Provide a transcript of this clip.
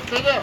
普通だよ。